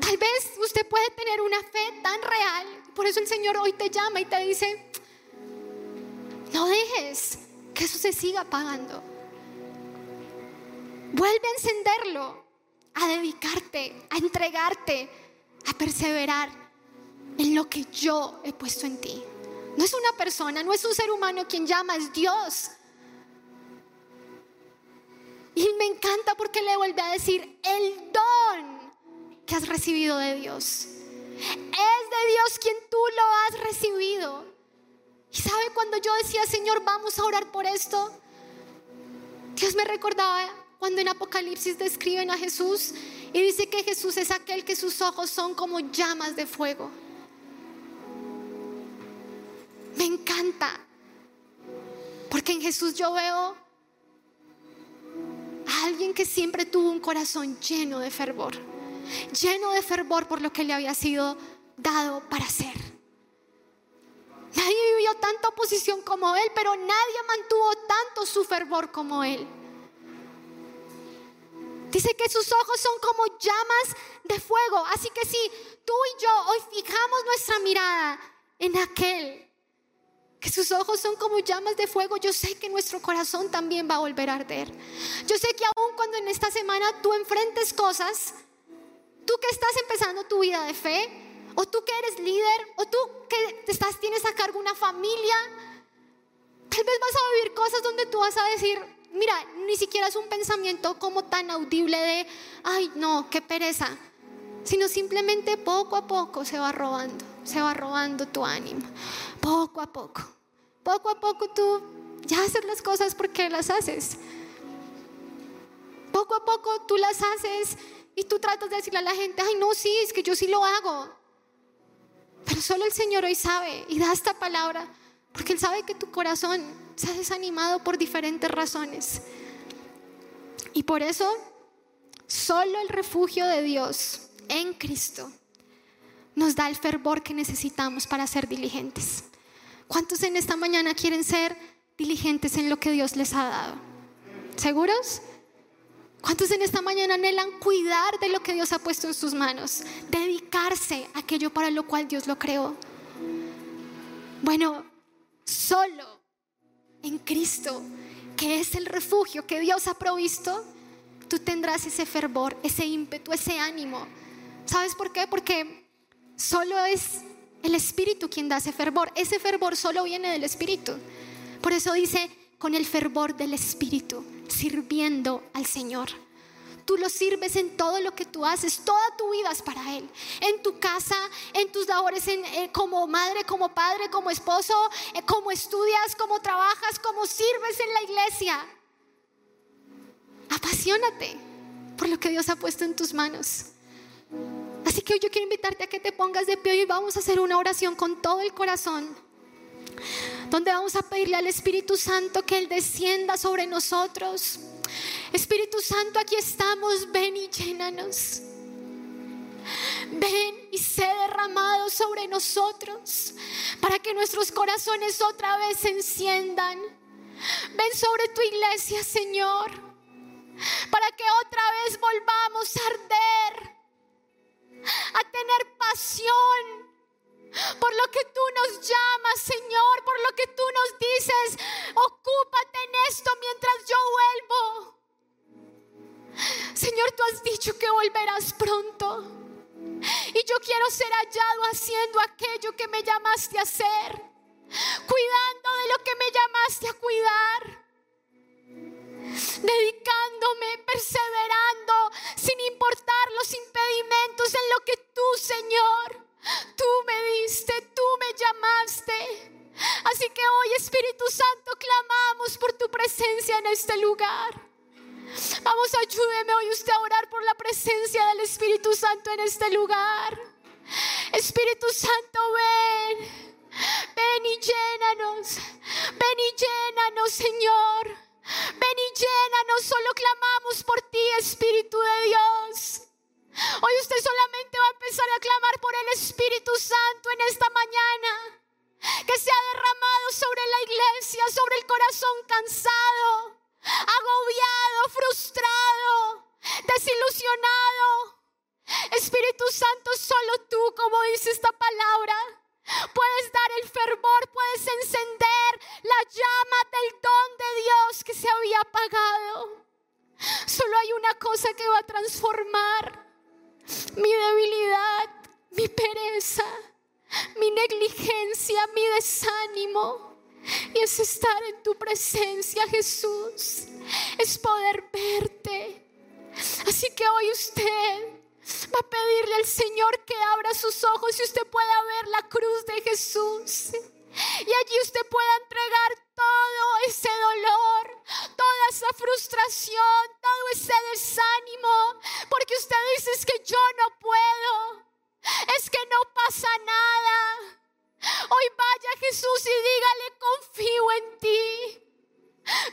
Tal vez usted puede tener una fe tan real, por eso el Señor hoy te llama y te dice, no dejes que eso se siga apagando. Vuelve a encenderlo, a dedicarte, a entregarte, a perseverar en lo que yo he puesto en ti. No es una persona, no es un ser humano quien llama, es Dios. Y me encanta porque le vuelve a decir el don que has recibido de Dios. Es de Dios quien tú lo has recibido. Y sabe cuando yo decía, Señor, vamos a orar por esto. Dios me recordaba cuando en Apocalipsis describen a Jesús y dice que Jesús es aquel que sus ojos son como llamas de fuego. Me encanta. Porque en Jesús yo veo alguien que siempre tuvo un corazón lleno de fervor. Lleno de fervor por lo que le había sido dado para ser. Nadie vivió tanta oposición como él, pero nadie mantuvo tanto su fervor como él. Dice que sus ojos son como llamas de fuego. Así que si tú y yo hoy fijamos nuestra mirada en aquel que sus ojos son como llamas de fuego, yo sé que nuestro corazón también va a volver a arder. Yo sé que aún cuando en esta semana tú enfrentes cosas, tú que estás empezando tu vida de fe, o tú que eres líder, o tú que estás, tienes a cargo una familia, tal vez vas a vivir cosas donde tú vas a decir, mira, ni siquiera es un pensamiento como tan audible de, ay, no, qué pereza, sino simplemente poco a poco se va robando, se va robando tu ánimo, poco a poco. Poco a poco tú ya haces las cosas porque las haces. Poco a poco tú las haces y tú tratas de decirle a la gente, ay no, sí, es que yo sí lo hago. Pero solo el Señor hoy sabe y da esta palabra porque Él sabe que tu corazón se ha desanimado por diferentes razones. Y por eso, solo el refugio de Dios en Cristo nos da el fervor que necesitamos para ser diligentes. ¿Cuántos en esta mañana quieren ser diligentes en lo que Dios les ha dado? ¿Seguros? ¿Cuántos en esta mañana anhelan cuidar de lo que Dios ha puesto en sus manos? Dedicarse a aquello para lo cual Dios lo creó. Bueno, solo en Cristo, que es el refugio que Dios ha provisto, tú tendrás ese fervor, ese ímpetu, ese ánimo. ¿Sabes por qué? Porque solo es el Espíritu quien da ese fervor. Ese fervor solo viene del Espíritu. Por eso dice, con el fervor del Espíritu, sirviendo al Señor. Tú lo sirves en todo lo que tú haces, toda tu vida es para Él. En tu casa, en tus labores eh, como madre, como padre, como esposo, eh, como estudias, como trabajas, como sirves en la iglesia. Apasionate por lo que Dios ha puesto en tus manos. Así que hoy yo quiero invitarte a que te pongas de pie y vamos a hacer una oración con todo el corazón. Donde vamos a pedirle al Espíritu Santo que Él descienda sobre nosotros. Espíritu Santo, aquí estamos, ven y llénanos. Ven y sé derramado sobre nosotros para que nuestros corazones otra vez se enciendan. Ven sobre tu iglesia, Señor, para que otra vez volvamos a arder a tener pasión por lo que tú nos llamas, Señor, por lo que tú nos dices, ocúpate en esto mientras yo vuelvo. Señor, tú has dicho que volverás pronto. Y yo quiero ser hallado haciendo aquello que me llamaste a hacer, cuidando de lo que me llamaste a cuidar, dedicándome, perseverando, sin importar los impedimentos en lo que tú, Señor, tú me diste, tú me llamaste. Así que hoy, Espíritu Santo, clamamos por tu presencia en este lugar. Vamos, ayúdeme hoy usted a orar por la presencia del Espíritu Santo en este lugar. Espíritu Santo, ven. Ven y llénanos. Ven y llénanos, Señor. Ven y llénanos. Solo clamamos por ti, Espíritu de Dios. Hoy usted solamente va a empezar a clamar por el Espíritu Santo en esta mañana. Que se ha derramado sobre la iglesia, sobre el corazón cansado agobiado, frustrado, desilusionado. Espíritu Santo, solo tú, como dice esta palabra, puedes dar el fervor, puedes encender la llama del don de Dios que se había apagado. Solo hay una cosa que va a transformar mi debilidad, mi pereza, mi negligencia, mi desánimo y es estar en tu presencia, Jesús. Es poder verte. Así que hoy usted va a pedirle al Señor que abra sus ojos y usted pueda ver la cruz de Jesús. Y allí usted pueda entregar todo ese dolor, toda esa frustración, todo ese desánimo. Porque usted dice es que yo no puedo. Es que no pasa nada. Hoy vaya Jesús y dígale, confío en ti.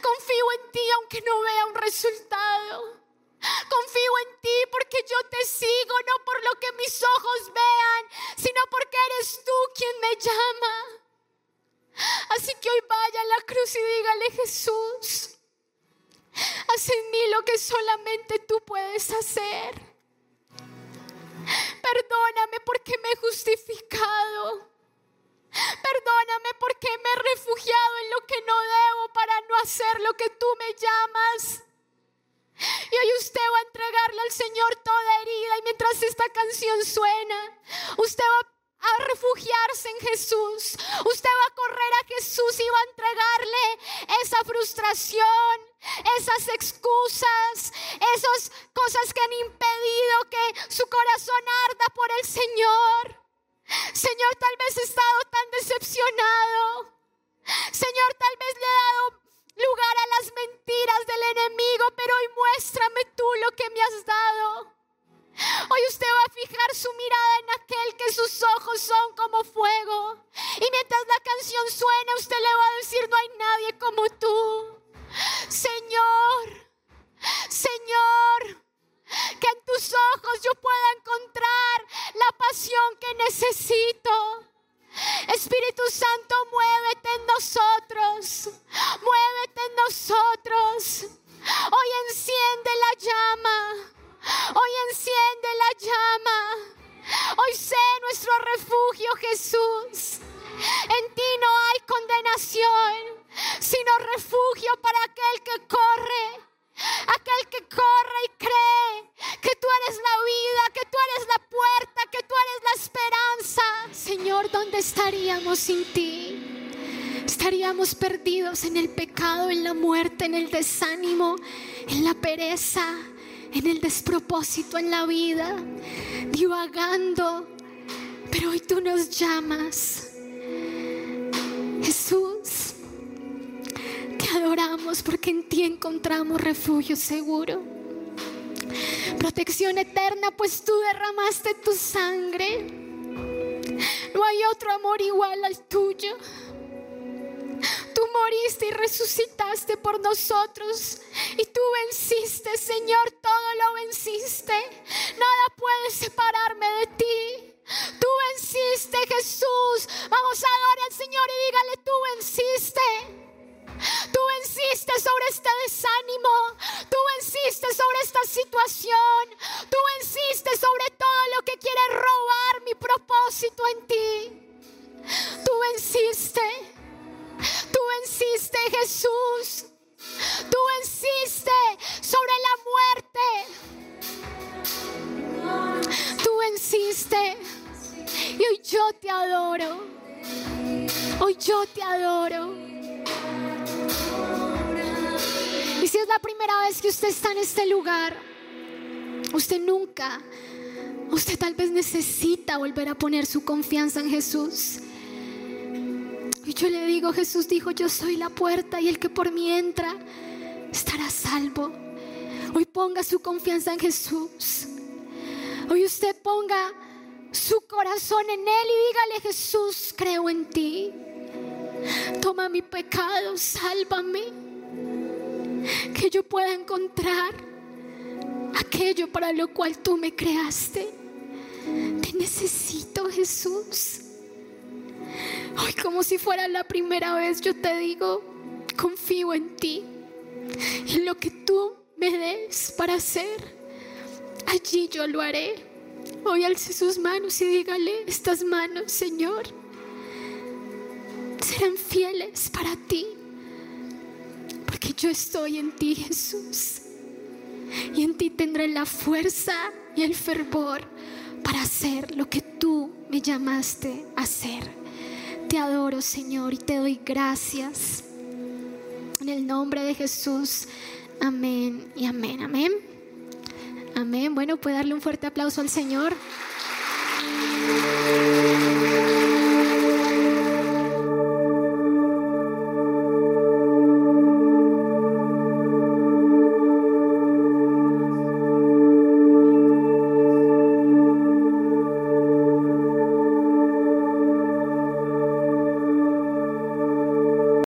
Confío en ti aunque no vea un resultado. Confío en ti porque yo te sigo, no por lo que mis ojos vean, sino porque eres tú quien me llama. Así que hoy vaya a la cruz y dígale, Jesús, haz en mí lo que solamente tú puedes hacer. Perdóname porque me he justificado. Perdóname porque me he refugiado en lo que no debo para no hacer lo que tú me llamas. Y hoy usted va a entregarle al Señor toda herida y mientras esta canción suena, usted va a refugiarse en Jesús. Usted va a correr a Jesús y va a entregarle esa frustración, esas excusas, esas cosas que han impedido que su corazón arda por el Señor. Señor, tal vez he estado tan decepcionado. Señor, tal vez le he dado lugar a las mentiras del enemigo, pero hoy muéstrame tú lo que me has dado. Hoy usted va a fijar su mirada en aquel que sus ojos son como fuego. Y mientras la canción suena, usted le va a decir, no hay nadie como tú. Señor, Señor, que en tus ojos yo pueda encontrar la pasión que necesito. Espíritu Santo, muévete en nosotros, muévete en nosotros. Hoy enciende la llama, hoy enciende la llama. Hoy sé nuestro refugio, Jesús. En ti no hay condenación, sino refugio para aquel que corre Aquel que corre y cree que tú eres la vida, que tú eres la puerta, que tú eres la esperanza. Señor, ¿dónde estaríamos sin ti? Estaríamos perdidos en el pecado, en la muerte, en el desánimo, en la pereza, en el despropósito en la vida, divagando. Pero hoy tú nos llamas. Jesús, adoramos porque en ti encontramos refugio seguro. Protección eterna, pues tú derramaste tu sangre. No hay otro amor igual al tuyo. Tú moriste y resucitaste por nosotros. Y tú venciste, Señor, todo lo venciste. Nada puede separarme de ti. Tú venciste, Jesús. Vamos a adorar al Señor y dígale, tú venciste. Tú venciste sobre este desánimo. Tú venciste sobre esta situación. Tú venciste sobre todo lo que quiere robar mi propósito en ti. Tú venciste. Tú venciste, Jesús. Tú venciste sobre la muerte. Tú venciste. Y hoy yo te adoro. Hoy yo te adoro. Si es la primera vez que usted está en este lugar, usted nunca, usted tal vez necesita volver a poner su confianza en Jesús. Y yo le digo, Jesús dijo, yo soy la puerta y el que por mí entra estará salvo. Hoy ponga su confianza en Jesús. Hoy usted ponga su corazón en Él y dígale, Jesús, creo en ti. Toma mi pecado, sálvame. Que yo pueda encontrar aquello para lo cual tú me creaste. Te necesito, Jesús. Hoy como si fuera la primera vez yo te digo, confío en ti. En lo que tú me des para hacer, allí yo lo haré. Hoy alce sus manos y dígale, estas manos, Señor, serán fieles para ti. Porque yo estoy en ti, Jesús. Y en ti tendré la fuerza y el fervor para hacer lo que tú me llamaste a hacer. Te adoro, Señor, y te doy gracias. En el nombre de Jesús. Amén y amén. Amén. Amén. Bueno, puede darle un fuerte aplauso al Señor.